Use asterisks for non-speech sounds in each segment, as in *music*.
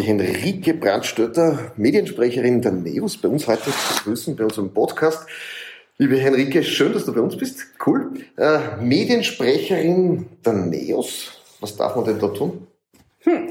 die Henrike Brandstötter, Mediensprecherin der NEOS, bei uns heute zu begrüßen, bei unserem Podcast. Liebe Henrike, schön, dass du bei uns bist. Cool. Äh, Mediensprecherin der NEOS. Was darf man denn da tun? Hm.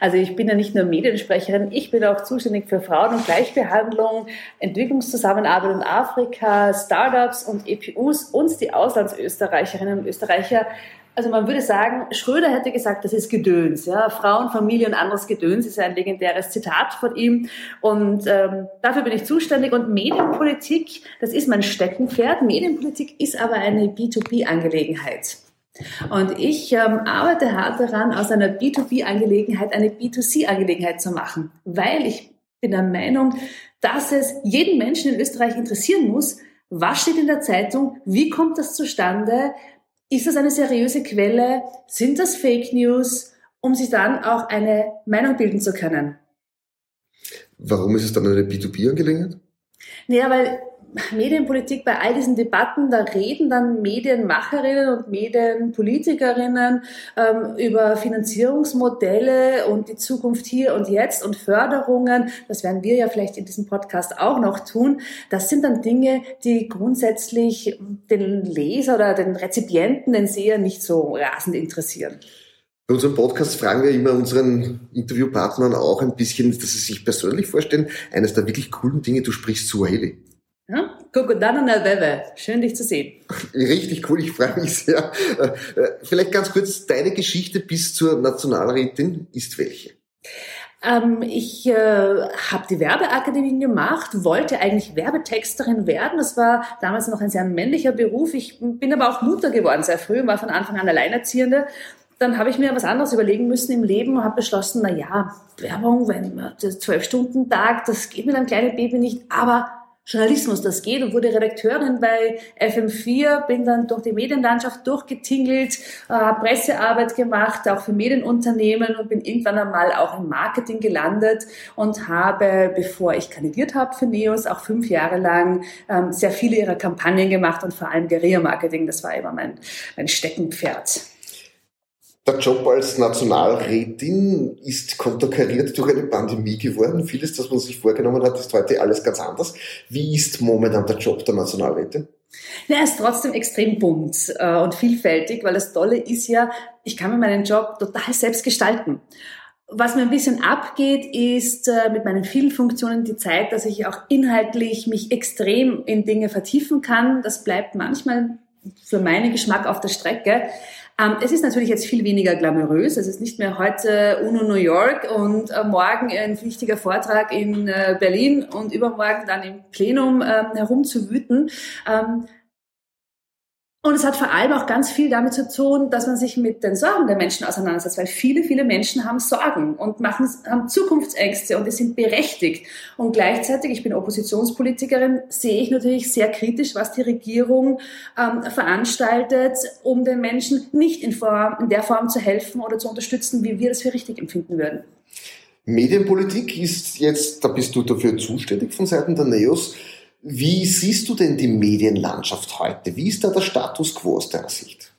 Also ich bin ja nicht nur Mediensprecherin, ich bin auch zuständig für Frauen- und Gleichbehandlung, Entwicklungszusammenarbeit in Afrika, Startups und EPUs und die Auslandsösterreicherinnen und Österreicher also man würde sagen, Schröder hätte gesagt, das ist Gedöns. Ja? Frauen, Familie und anderes Gedöns ist ein legendäres Zitat von ihm. Und ähm, dafür bin ich zuständig. Und Medienpolitik, das ist mein Steckenpferd. Medienpolitik ist aber eine B2B-Angelegenheit. Und ich ähm, arbeite hart daran, aus einer B2B-Angelegenheit eine B2C-Angelegenheit zu machen, weil ich bin der Meinung, dass es jeden Menschen in Österreich interessieren muss, was steht in der Zeitung, wie kommt das zustande, ist das eine seriöse Quelle? Sind das Fake News? Um sich dann auch eine Meinung bilden zu können. Warum ist es dann eine B2B-Angelegenheit? Naja, weil Medienpolitik bei all diesen Debatten, da reden dann Medienmacherinnen und Medienpolitikerinnen ähm, über Finanzierungsmodelle und die Zukunft hier und jetzt und Förderungen. Das werden wir ja vielleicht in diesem Podcast auch noch tun. Das sind dann Dinge, die grundsätzlich den Leser oder den Rezipienten, den Seher nicht so rasend interessieren. Bei unserem Podcast fragen wir immer unseren Interviewpartnern auch ein bisschen, dass sie sich persönlich vorstellen. Eines der wirklich coolen Dinge, du sprichst Suaheli. Ja? Bebe. Schön, dich zu sehen. Richtig cool, ich freue mich sehr. Äh, äh, vielleicht ganz kurz, deine Geschichte bis zur Nationalrätin ist welche? Ähm, ich äh, habe die Werbeakademie gemacht, wollte eigentlich Werbetexterin werden. Das war damals noch ein sehr männlicher Beruf. Ich bin aber auch Mutter geworden sehr früh und war von Anfang an Alleinerziehende dann habe ich mir was anderes überlegen müssen im Leben und habe beschlossen, na ja, Werbung, wenn zwölf Stunden Tag, das geht mit einem kleinen Baby nicht, aber Journalismus, das geht und wurde Redakteurin bei FM4, bin dann durch die Medienlandschaft durchgetingelt, äh, Pressearbeit gemacht, auch für Medienunternehmen und bin irgendwann einmal auch im Marketing gelandet und habe, bevor ich kandidiert habe für NEOS, auch fünf Jahre lang ähm, sehr viele ihrer Kampagnen gemacht und vor allem Guerilla-Marketing, das war immer mein, mein Steckenpferd. Der Job als Nationalrätin ist konterkariert durch eine Pandemie geworden. Vieles, das man sich vorgenommen hat, ist heute alles ganz anders. Wie ist momentan der Job der Nationalrätin? Ja, er ist trotzdem extrem bunt äh, und vielfältig, weil das Tolle ist ja, ich kann mir meinen Job total selbst gestalten. Was mir ein bisschen abgeht, ist äh, mit meinen vielen Funktionen die Zeit, dass ich auch inhaltlich mich extrem in Dinge vertiefen kann. Das bleibt manchmal für meinen Geschmack auf der Strecke. Ähm, es ist natürlich jetzt viel weniger glamourös. Es ist nicht mehr heute UNO New York und äh, morgen ein wichtiger Vortrag in äh, Berlin und übermorgen dann im Plenum ähm, herumzuwüten. Ähm, und es hat vor allem auch ganz viel damit zu tun, dass man sich mit den Sorgen der Menschen auseinandersetzt, weil viele, viele Menschen haben Sorgen und machen, haben Zukunftsängste und die sind berechtigt. Und gleichzeitig, ich bin Oppositionspolitikerin, sehe ich natürlich sehr kritisch, was die Regierung ähm, veranstaltet, um den Menschen nicht in, Form, in der Form zu helfen oder zu unterstützen, wie wir das für richtig empfinden würden. Medienpolitik ist jetzt, da bist du dafür zuständig von Seiten der NEOS. Wie siehst du denn die Medienlandschaft heute? Wie ist da der Status quo aus deiner Sicht?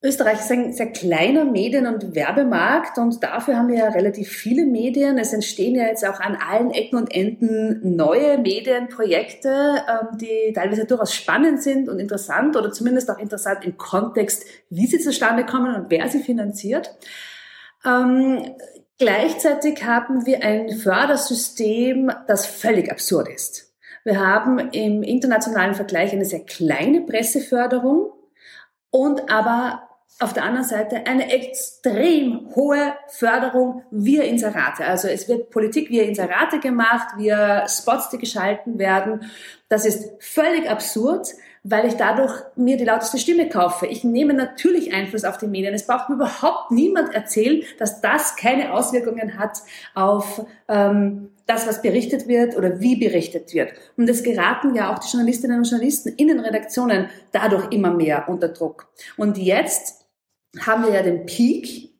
Österreich ist ein sehr kleiner Medien- und Werbemarkt und dafür haben wir ja relativ viele Medien. Es entstehen ja jetzt auch an allen Ecken und Enden neue Medienprojekte, ähm, die teilweise durchaus spannend sind und interessant oder zumindest auch interessant im Kontext, wie sie zustande kommen und wer sie finanziert. Gleichzeitig haben wir ein Fördersystem, das völlig absurd ist. Wir haben im internationalen Vergleich eine sehr kleine Presseförderung und aber auf der anderen Seite eine extrem hohe Förderung via Inserate. Also es wird Politik via Inserate gemacht, via Spots, die geschalten werden. Das ist völlig absurd weil ich dadurch mir die lauteste Stimme kaufe. Ich nehme natürlich Einfluss auf die Medien. Es braucht mir überhaupt niemand erzählen, dass das keine Auswirkungen hat auf ähm, das, was berichtet wird oder wie berichtet wird. Und es geraten ja auch die Journalistinnen und Journalisten in den Redaktionen dadurch immer mehr unter Druck. Und jetzt haben wir ja den Peak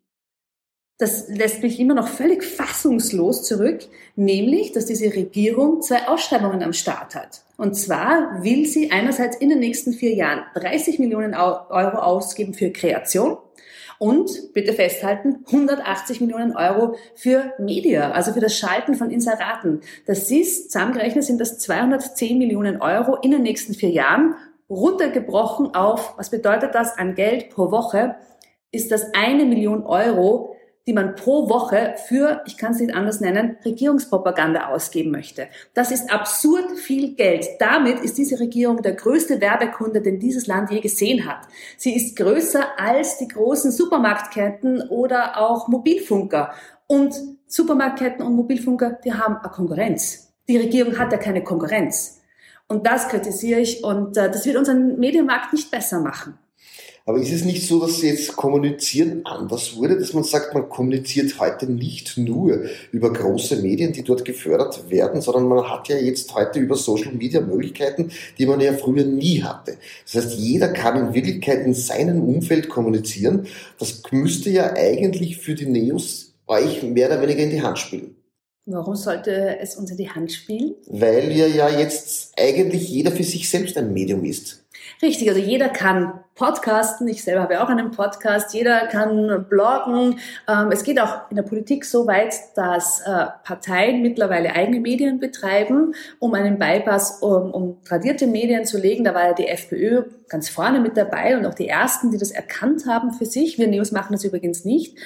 das lässt mich immer noch völlig fassungslos zurück, nämlich, dass diese Regierung zwei Ausschreibungen am Start hat. Und zwar will sie einerseits in den nächsten vier Jahren 30 Millionen Euro ausgeben für Kreation Und bitte festhalten, 180 Millionen Euro für Media, also für das Schalten von Inseraten. Das ist, zusammengerechnet sind das 210 Millionen Euro in den nächsten vier Jahren, runtergebrochen auf, was bedeutet das an Geld pro Woche, ist das eine Million Euro die man pro Woche für, ich kann es nicht anders nennen, Regierungspropaganda ausgeben möchte. Das ist absurd viel Geld. Damit ist diese Regierung der größte Werbekunde, den dieses Land je gesehen hat. Sie ist größer als die großen Supermarktketten oder auch Mobilfunker. Und Supermarktketten und Mobilfunker, die haben eine Konkurrenz. Die Regierung hat ja keine Konkurrenz. Und das kritisiere ich und äh, das wird unseren Medienmarkt nicht besser machen. Aber ist es nicht so, dass jetzt Kommunizieren anders wurde, dass man sagt, man kommuniziert heute nicht nur über große Medien, die dort gefördert werden, sondern man hat ja jetzt heute über Social Media Möglichkeiten, die man ja früher nie hatte. Das heißt, jeder kann in Wirklichkeit in seinem Umfeld kommunizieren. Das müsste ja eigentlich für die Neos euch mehr oder weniger in die Hand spielen. Warum sollte es uns in die Hand spielen? Weil ja, ja jetzt eigentlich jeder für sich selbst ein Medium ist. Richtig, also jeder kann podcasten. Ich selber habe auch einen Podcast. Jeder kann bloggen. Ähm, es geht auch in der Politik so weit, dass äh, Parteien mittlerweile eigene Medien betreiben, um einen Bypass um, um tradierte Medien zu legen. Da war ja die FPÖ ganz vorne mit dabei und auch die ersten, die das erkannt haben für sich. Wir Neos machen das übrigens nicht.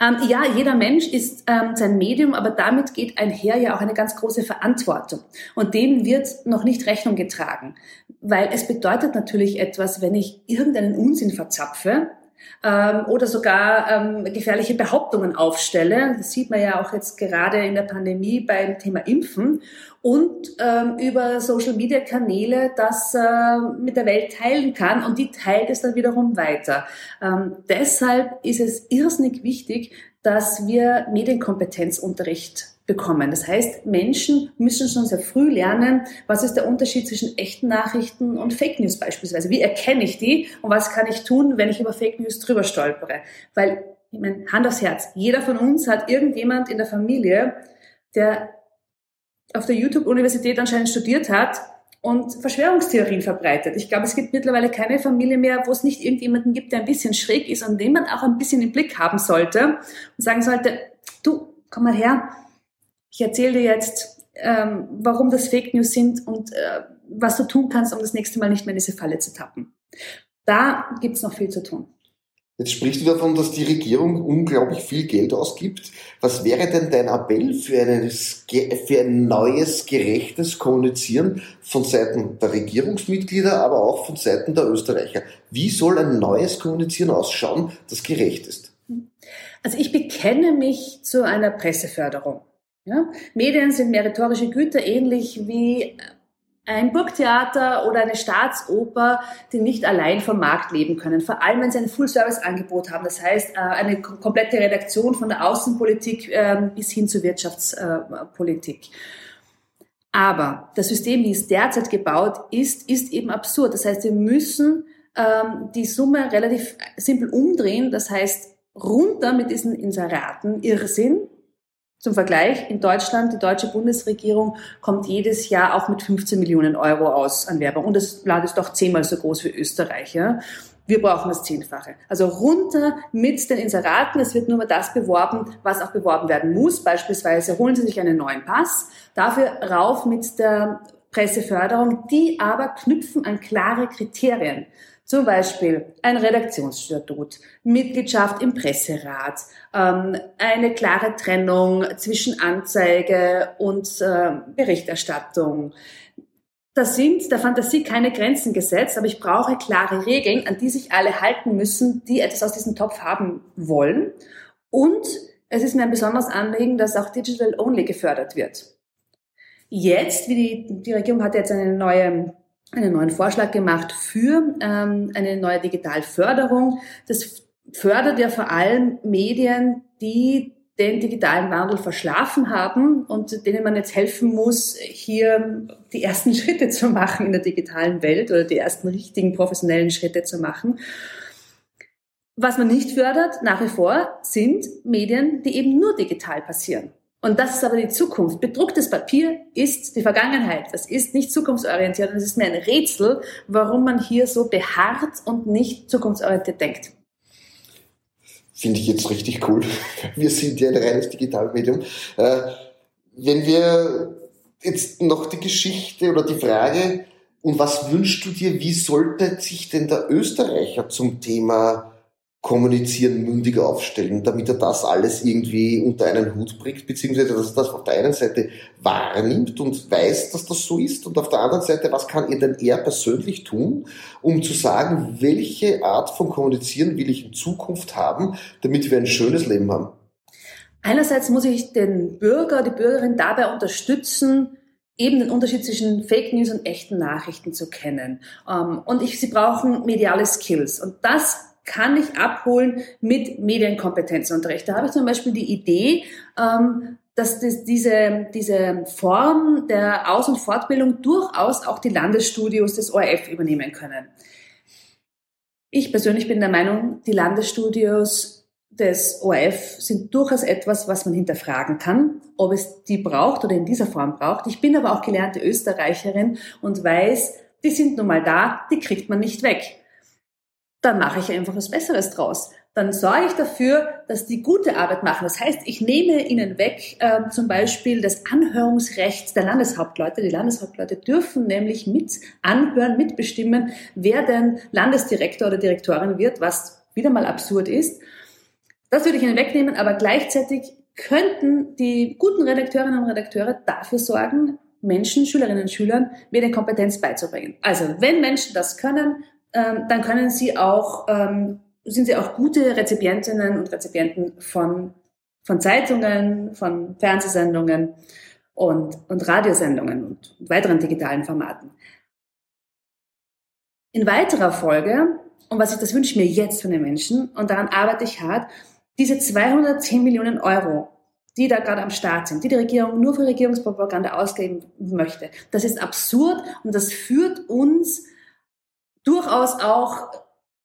Ähm, ja, jeder Mensch ist ähm, sein Medium, aber damit geht einher ja auch eine ganz große Verantwortung. Und dem wird noch nicht Rechnung getragen, weil es bedeutet natürlich etwas, wenn ich irgendeinen Unsinn verzapfe, ähm, oder sogar ähm, gefährliche Behauptungen aufstelle. Das sieht man ja auch jetzt gerade in der Pandemie beim Thema Impfen und ähm, über Social-Media-Kanäle das äh, mit der Welt teilen kann und die teilt es dann wiederum weiter. Ähm, deshalb ist es irrsinnig wichtig, dass wir Medienkompetenzunterricht bekommen. Das heißt, Menschen müssen schon sehr früh lernen, was ist der Unterschied zwischen echten Nachrichten und Fake News beispielsweise. Wie erkenne ich die und was kann ich tun, wenn ich über Fake News drüber stolpere? Weil, ich meine, Hand aufs Herz, jeder von uns hat irgendjemand in der Familie, der auf der YouTube-Universität anscheinend studiert hat und Verschwörungstheorien verbreitet. Ich glaube, es gibt mittlerweile keine Familie mehr, wo es nicht irgendjemanden gibt, der ein bisschen schräg ist und den man auch ein bisschen im Blick haben sollte und sagen sollte, du, komm mal her, ich erzähle dir jetzt, ähm, warum das Fake News sind und äh, was du tun kannst, um das nächste Mal nicht mehr in diese Falle zu tappen. Da gibt es noch viel zu tun. Jetzt sprichst du davon, dass die Regierung unglaublich viel Geld ausgibt. Was wäre denn dein Appell für, eine, für ein neues, gerechtes Kommunizieren von Seiten der Regierungsmitglieder, aber auch von Seiten der Österreicher? Wie soll ein neues Kommunizieren ausschauen, das gerecht ist? Also ich bekenne mich zu einer Presseförderung. Ja? Medien sind meritorische Güter, ähnlich wie ein Burgtheater oder eine Staatsoper, die nicht allein vom Markt leben können. Vor allem, wenn sie ein Full-Service-Angebot haben. Das heißt, äh, eine komplette Redaktion von der Außenpolitik ähm, bis hin zur Wirtschaftspolitik. Aber das System, wie es derzeit gebaut ist, ist eben absurd. Das heißt, wir müssen ähm, die Summe relativ simpel umdrehen. Das heißt, runter mit diesen Inseraten, Irrsinn, zum Vergleich, in Deutschland, die deutsche Bundesregierung kommt jedes Jahr auch mit 15 Millionen Euro aus an Werbung. Und das Land ist doch zehnmal so groß wie Österreich. Ja? Wir brauchen das Zehnfache. Also runter mit den Inseraten. Es wird nur mal das beworben, was auch beworben werden muss. Beispielsweise holen Sie sich einen neuen Pass. Dafür rauf mit der Presseförderung, die aber knüpfen an klare Kriterien. Zum Beispiel ein Redaktionsstatut, Mitgliedschaft im Presserat, ähm, eine klare Trennung zwischen Anzeige und äh, Berichterstattung. Da sind der Fantasie keine Grenzen gesetzt, aber ich brauche klare Regeln, an die sich alle halten müssen, die etwas aus diesem Topf haben wollen. Und es ist mir ein besonderes Anliegen, dass auch Digital Only gefördert wird. Jetzt, wie die, die Regierung hat jetzt eine neue einen neuen Vorschlag gemacht für ähm, eine neue Digitalförderung. Das fördert ja vor allem Medien, die den digitalen Wandel verschlafen haben und denen man jetzt helfen muss, hier die ersten *laughs* Schritte zu machen in der digitalen Welt oder die ersten richtigen professionellen Schritte zu machen. Was man nicht fördert, nach wie vor, sind Medien, die eben nur digital passieren. Und das ist aber die Zukunft. Bedrucktes Papier ist die Vergangenheit. Das ist nicht zukunftsorientiert. Und es ist mir ein Rätsel, warum man hier so beharrt und nicht zukunftsorientiert denkt. finde ich jetzt richtig cool. *laughs* Wir sind ja ein reines Digitalmedium. Äh, wenn wir jetzt noch die Geschichte oder die Frage, und was wünschst du dir, wie sollte sich denn der Österreicher zum Thema Kommunizieren mündig aufstellen, damit er das alles irgendwie unter einen Hut bringt, beziehungsweise dass er das auf der einen Seite wahrnimmt und weiß, dass das so ist, und auf der anderen Seite, was kann er denn er persönlich tun, um zu sagen, welche Art von Kommunizieren will ich in Zukunft haben, damit wir ein schönes Leben haben? Einerseits muss ich den Bürger, die Bürgerin dabei unterstützen, eben den Unterschied zwischen Fake News und echten Nachrichten zu kennen. Ähm, und ich, sie brauchen mediale Skills. Und das kann ich abholen mit Medienkompetenzunterricht. Da habe ich zum Beispiel die Idee, ähm, dass das, diese, diese Form der Aus- und Fortbildung durchaus auch die Landesstudios des ORF übernehmen können. Ich persönlich bin der Meinung, die Landesstudios des ORF sind durchaus etwas, was man hinterfragen kann, ob es die braucht oder in dieser Form braucht. Ich bin aber auch gelernte Österreicherin und weiß, die sind nun mal da, die kriegt man nicht weg dann mache ich einfach was Besseres draus. Dann sorge ich dafür, dass die gute Arbeit machen. Das heißt, ich nehme ihnen weg äh, zum Beispiel das Anhörungsrecht der Landeshauptleute. Die Landeshauptleute dürfen nämlich mit anhören, mitbestimmen, wer denn Landesdirektor oder Direktorin wird, was wieder mal absurd ist. Das würde ich ihnen wegnehmen, aber gleichzeitig könnten die guten Redakteurinnen und Redakteure dafür sorgen, Menschen, Schülerinnen und Schülern Medienkompetenz beizubringen. Also wenn Menschen das können, ähm, dann können Sie auch, ähm, sind Sie auch gute Rezipientinnen und Rezipienten von, von Zeitungen, von Fernsehsendungen und, und Radiosendungen und, weiteren digitalen Formaten. In weiterer Folge, und was ich, das wünsche mir jetzt von den Menschen, und daran arbeite ich hart, diese 210 Millionen Euro, die da gerade am Start sind, die die Regierung nur für Regierungspropaganda ausgeben möchte, das ist absurd und das führt uns durchaus auch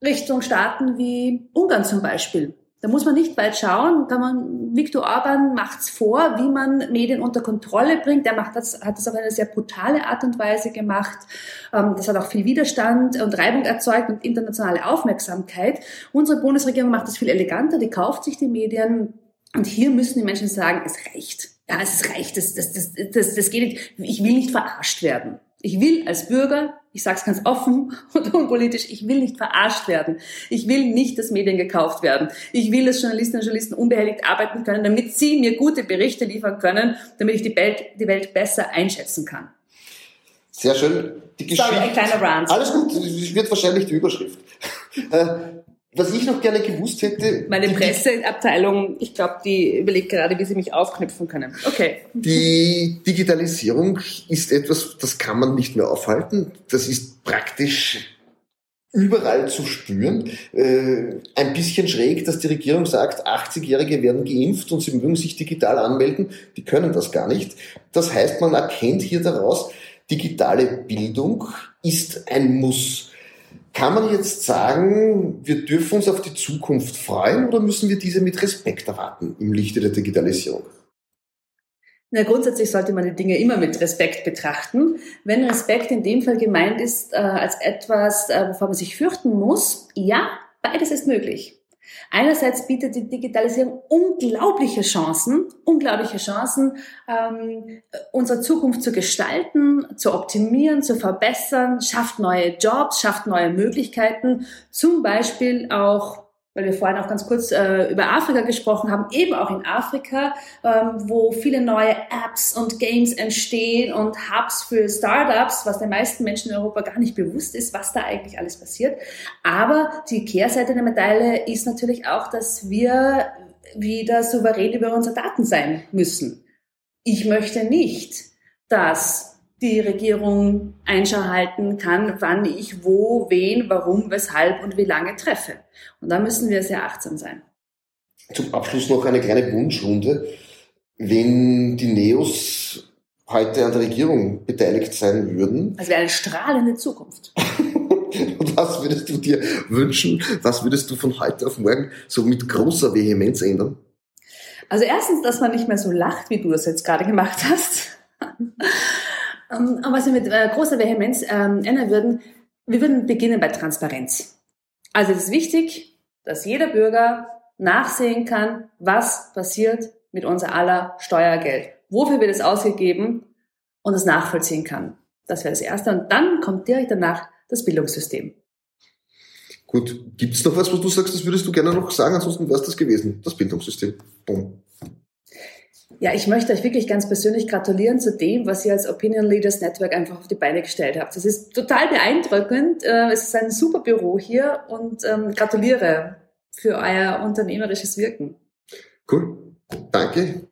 Richtung Staaten wie Ungarn zum Beispiel. Da muss man nicht weit schauen. Kann man, Viktor Orban macht's vor, wie man Medien unter Kontrolle bringt. Er macht das, hat das auf eine sehr brutale Art und Weise gemacht. Ähm, das hat auch viel Widerstand und Reibung erzeugt und internationale Aufmerksamkeit. Unsere Bundesregierung macht das viel eleganter. Die kauft sich die Medien. Und hier müssen die Menschen sagen, es reicht. Ja, es reicht. Das, das, das, das, das geht nicht. Ich will nicht verarscht werden. Ich will als Bürger, ich sage es ganz offen *laughs* und unpolitisch, ich will nicht verarscht werden. Ich will nicht, dass Medien gekauft werden. Ich will, dass Journalistinnen und Journalisten unbehelligt arbeiten können, damit sie mir gute Berichte liefern können, damit ich die Welt, die Welt besser einschätzen kann. Sehr schön. Die Geschichte. Sorry, ein kleiner Rant. Alles gut, wird wahrscheinlich die Überschrift. *laughs* Was ich noch gerne gewusst hätte. Meine Presseabteilung, ich glaube, die überlegt gerade, wie sie mich aufknüpfen können. Okay. Die Digitalisierung ist etwas, das kann man nicht mehr aufhalten. Das ist praktisch überall zu spüren. Äh, ein bisschen schräg, dass die Regierung sagt, 80-Jährige werden geimpft und sie mögen sich digital anmelden. Die können das gar nicht. Das heißt, man erkennt hier daraus, digitale Bildung ist ein Muss. Kann man jetzt sagen, wir dürfen uns auf die Zukunft freuen oder müssen wir diese mit Respekt erwarten im Lichte der Digitalisierung? Na, grundsätzlich sollte man die Dinge immer mit Respekt betrachten. Wenn Respekt in dem Fall gemeint ist äh, als etwas, äh, wovor man sich fürchten muss, ja, beides ist möglich. Einerseits bietet die Digitalisierung unglaubliche Chancen, unglaubliche Chancen, ähm, unsere Zukunft zu gestalten, zu optimieren, zu verbessern, schafft neue Jobs, schafft neue Möglichkeiten, zum Beispiel auch weil wir vorhin auch ganz kurz äh, über Afrika gesprochen haben, eben auch in Afrika, ähm, wo viele neue Apps und Games entstehen und Hubs für Startups, was den meisten Menschen in Europa gar nicht bewusst ist, was da eigentlich alles passiert. Aber die Kehrseite der Medaille ist natürlich auch, dass wir wieder souverän über unsere Daten sein müssen. Ich möchte nicht, dass die Regierung Einschau halten kann, wann ich wo, wen, warum, weshalb und wie lange treffe. Und da müssen wir sehr achtsam sein. Zum Abschluss noch eine kleine Wunschrunde. Wenn die Neos heute an der Regierung beteiligt sein würden. Also wäre eine strahlende Zukunft. *laughs* was würdest du dir wünschen? Was würdest du von heute auf morgen so mit großer Vehemenz ändern? Also erstens, dass man nicht mehr so lacht, wie du das jetzt gerade gemacht hast. *laughs* Ähm, was wir mit äh, großer Vehemenz ähm, ändern würden, wir würden beginnen bei Transparenz. Also es ist wichtig, dass jeder Bürger nachsehen kann, was passiert mit unser aller Steuergeld. Wofür wird es ausgegeben und es nachvollziehen kann. Das wäre das Erste. Und dann kommt direkt danach das Bildungssystem. Gut, gibt es noch was, was du sagst, das würdest du gerne noch sagen? Ansonsten wäre es das gewesen, das Bildungssystem. Boom. Ja, ich möchte euch wirklich ganz persönlich gratulieren zu dem, was ihr als Opinion Leaders Network einfach auf die Beine gestellt habt. Das ist total beeindruckend. Äh, es ist ein super Büro hier und ähm, gratuliere für euer unternehmerisches Wirken. Cool. Danke